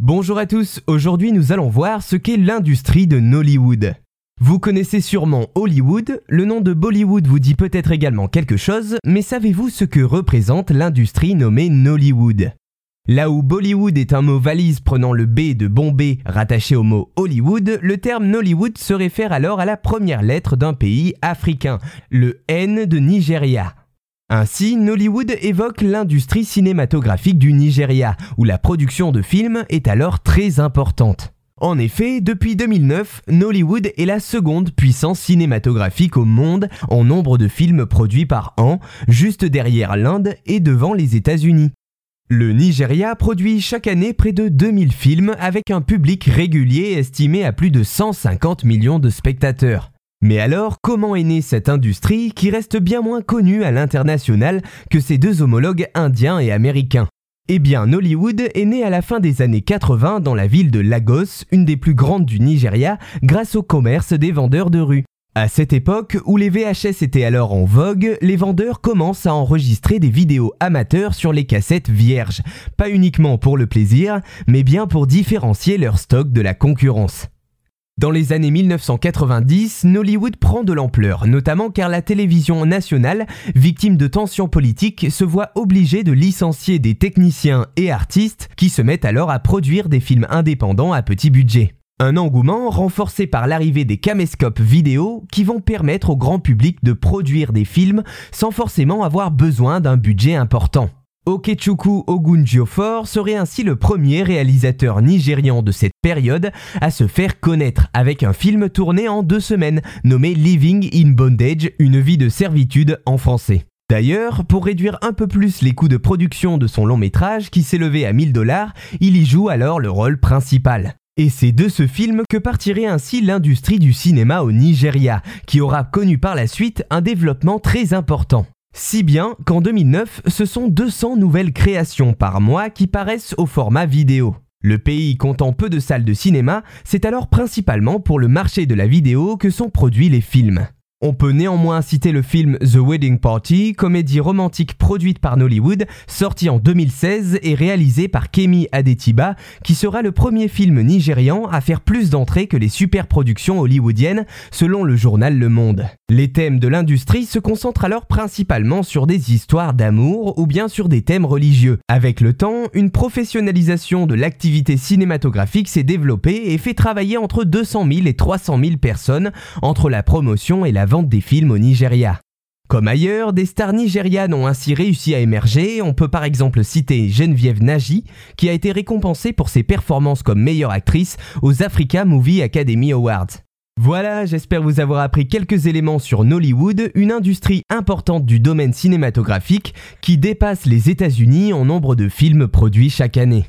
Bonjour à tous, aujourd'hui nous allons voir ce qu'est l'industrie de Nollywood. Vous connaissez sûrement Hollywood, le nom de Bollywood vous dit peut-être également quelque chose, mais savez-vous ce que représente l'industrie nommée Nollywood? Là où Bollywood est un mot valise prenant le B de Bombay rattaché au mot Hollywood, le terme Nollywood se réfère alors à la première lettre d'un pays africain, le N de Nigeria. Ainsi, Nollywood évoque l'industrie cinématographique du Nigeria, où la production de films est alors très importante. En effet, depuis 2009, Nollywood est la seconde puissance cinématographique au monde en nombre de films produits par an, juste derrière l'Inde et devant les États-Unis. Le Nigeria produit chaque année près de 2000 films avec un public régulier estimé à plus de 150 millions de spectateurs. Mais alors, comment est née cette industrie qui reste bien moins connue à l'international que ses deux homologues indiens et américains? Eh bien, Nollywood est né à la fin des années 80 dans la ville de Lagos, une des plus grandes du Nigeria, grâce au commerce des vendeurs de rue. À cette époque, où les VHS étaient alors en vogue, les vendeurs commencent à enregistrer des vidéos amateurs sur les cassettes vierges, pas uniquement pour le plaisir, mais bien pour différencier leur stock de la concurrence. Dans les années 1990, Nollywood prend de l'ampleur, notamment car la télévision nationale, victime de tensions politiques, se voit obligée de licencier des techniciens et artistes qui se mettent alors à produire des films indépendants à petit budget. Un engouement renforcé par l'arrivée des caméscopes vidéo qui vont permettre au grand public de produire des films sans forcément avoir besoin d'un budget important. Okechukwu Ogunjiofor serait ainsi le premier réalisateur nigérian de cette période à se faire connaître avec un film tourné en deux semaines nommé Living in Bondage, une vie de servitude en français. D'ailleurs, pour réduire un peu plus les coûts de production de son long métrage qui s'élevait à 1000 dollars, il y joue alors le rôle principal. Et c'est de ce film que partirait ainsi l'industrie du cinéma au Nigeria, qui aura connu par la suite un développement très important. Si bien qu'en 2009, ce sont 200 nouvelles créations par mois qui paraissent au format vidéo. Le pays comptant peu de salles de cinéma, c'est alors principalement pour le marché de la vidéo que sont produits les films. On peut néanmoins citer le film The Wedding Party, comédie romantique produite par Nollywood, sorti en 2016 et réalisé par Kemi Adetiba, qui sera le premier film nigérian à faire plus d'entrées que les superproductions hollywoodiennes, selon le journal Le Monde. Les thèmes de l'industrie se concentrent alors principalement sur des histoires d'amour ou bien sur des thèmes religieux. Avec le temps, une professionnalisation de l'activité cinématographique s'est développée et fait travailler entre 200 000 et 300 000 personnes entre la promotion et la vente des films au Nigeria. Comme ailleurs, des stars nigérianes ont ainsi réussi à émerger. On peut par exemple citer Geneviève Nagy, qui a été récompensée pour ses performances comme meilleure actrice aux Africa Movie Academy Awards. Voilà, j'espère vous avoir appris quelques éléments sur Nollywood, une industrie importante du domaine cinématographique qui dépasse les États-Unis en nombre de films produits chaque année.